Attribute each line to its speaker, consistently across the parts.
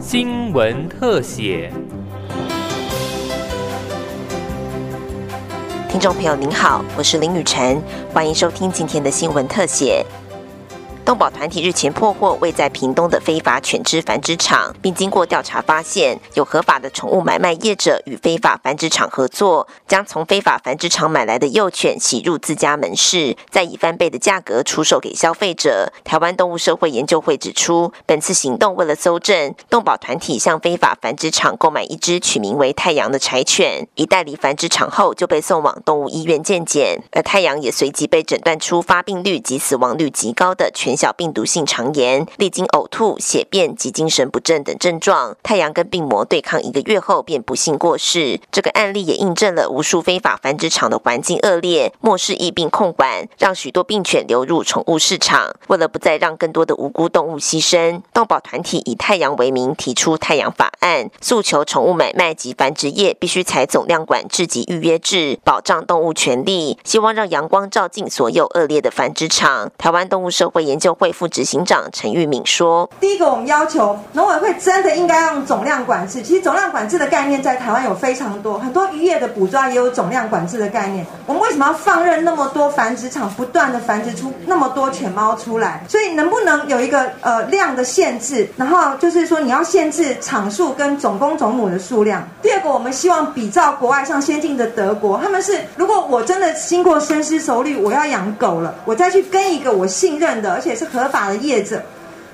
Speaker 1: 新闻特写。
Speaker 2: 听众朋友您好，我是林雨晨，欢迎收听今天的新闻特写。动保团体日前破获位在屏东的非法犬只繁殖场，并经过调查发现，有合法的宠物买卖业者与非法繁殖场合作，将从非法繁殖场买来的幼犬洗入自家门市，再以翻倍的价格出售给消费者。台湾动物社会研究会指出，本次行动为了搜证，动保团体向非法繁殖场购买一只取名为太阳的柴犬，一带离繁殖场后就被送往动物医院健检，而太阳也随即被诊断出发病率及死亡率极高的犬小病毒性肠炎，历经呕吐、血便及精神不振等症状，太阳跟病魔对抗一个月后便不幸过世。这个案例也印证了无数非法繁殖场的环境恶劣，漠视疫病控管，让许多病犬流入宠物市场。为了不再让更多的无辜动物牺牲，动保团体以太阳为名提出太阳法案，诉求宠物买卖及繁殖业必须采总量管制及预约制，保障动物权利，希望让阳光照进所有恶劣的繁殖场。台湾动物社会研究会副执行长陈玉敏说：“
Speaker 3: 第一个，我们要求农委会真的应该用总量管制。其实总量管制的概念在台湾有非常多，很多渔业的捕抓也有总量管制的概念。我们为什么要放任那么多繁殖场不断的繁殖出那么多犬猫出来？所以能不能有一个呃量的限制？然后就是说你要限制场数跟总公总母的数量。第二个，我们希望比照国外像先进的德国，他们是如果我真的经过深思熟虑，我要养狗了，我再去跟一个我信任的，而且是合法的业者。”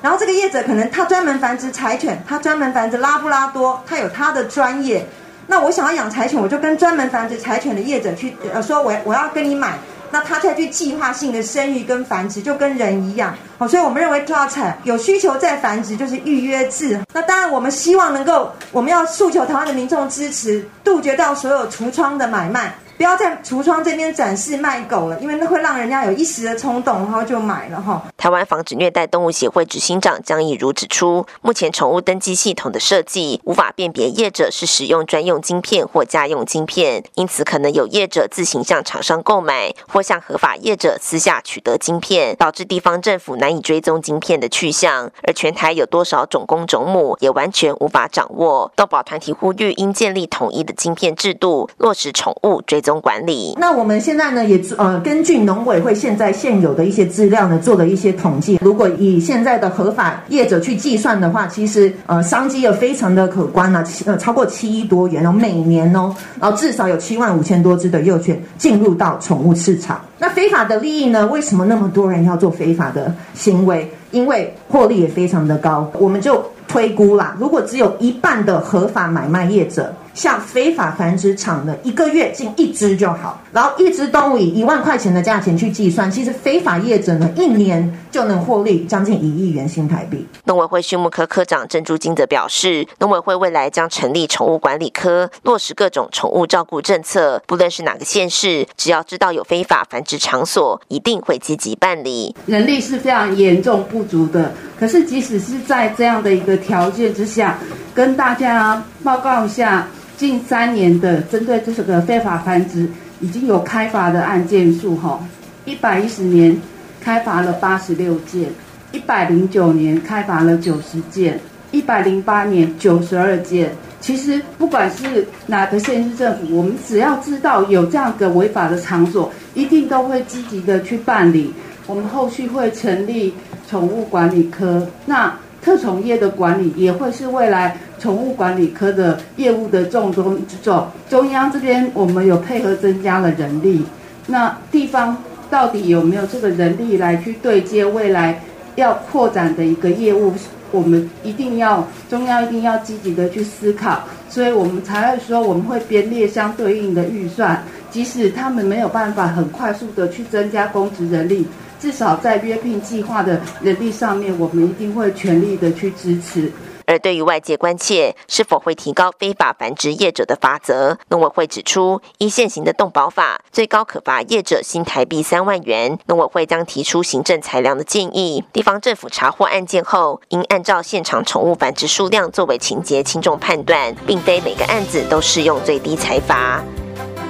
Speaker 3: 然后这个业者可能他专门繁殖柴犬，他专门繁殖拉布拉多，他有他的专业。那我想要养柴犬，我就跟专门繁殖柴犬的业者去呃说，我我要跟你买，那他再去计划性的生育跟繁殖，就跟人一样。好，所以我们认为抓产有需求再繁殖就是预约制。那当然我们希望能够，我们要诉求台湾的民众支持，杜绝掉所有橱窗的买卖。不要在橱窗这边展示卖狗了，因为那会让人家有一时的冲动，然后就买了哈。
Speaker 2: 台湾防止虐待动物协会执行长江以如指出，目前宠物登记系统的设计无法辨别业者是使用专用晶片或家用晶片，因此可能有业者自行向厂商购买，或向合法业者私下取得晶片，导致地方政府难以追踪晶片的去向。而全台有多少种公种母，也完全无法掌握。动保团体呼吁应建立统一的晶片制度，落实宠物追踪。管理。
Speaker 4: 那我们现在呢，也呃根据农委会现在现有的一些资料呢，做了一些统计。如果以现在的合法业者去计算的话，其实呃商机也非常的可观啊，呃超过七亿多元哦，每年哦，然后至少有七万五千多只的幼犬进入到宠物市场。那非法的利益呢？为什么那么多人要做非法的行为？因为获利也非常的高，我们就推估啦，如果只有一半的合法买卖业者。像非法繁殖场的一个月进一只就好，然后一只动物以一万块钱的价钱去计算，其实非法业者呢一年就能获利将近一亿元新台币。
Speaker 2: 农委会畜牧科科长郑珠金则表示，农委会未来将成立宠物管理科，落实各种宠物照顾政策，不论是哪个县市，只要知道有非法繁殖场所，一定会积极办理。
Speaker 5: 人力是非常严重不足的，可是即使是在这样的一个条件之下，跟大家报告一下。近三年的针对这个非法繁殖已经有开罚的案件数哈，一百一十年开罚了八十六件，一百零九年开罚了九十件，一百零八年九十二件。其实不管是哪个县市政府，我们只要知道有这样个违法的场所，一定都会积极的去办理。我们后续会成立宠物管理科，那。特宠业的管理也会是未来宠物管理科的业务的重中之重。中央这边我们有配合增加了人力，那地方到底有没有这个人力来去对接未来要扩展的一个业务？我们一定要中央一定要积极的去思考，所以我们才会说我们会编列相对应的预算，即使他们没有办法很快速的去增加公职人力。至少在约聘计划的人力上面，我们一定会全力的去支持。
Speaker 2: 而对于外界关切是否会提高非法繁殖业者的罚则，农委会指出，依现行的动保法，最高可罚业者新台币三万元。农委会将提出行政裁量的建议，地方政府查获案件后，应按照现场宠物繁殖数量作为情节轻重判断，并非每个案子都适用最低裁罚。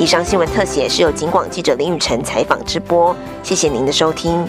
Speaker 2: 以上新闻特写是由警广记者林雨辰采访直播，谢谢您的收听。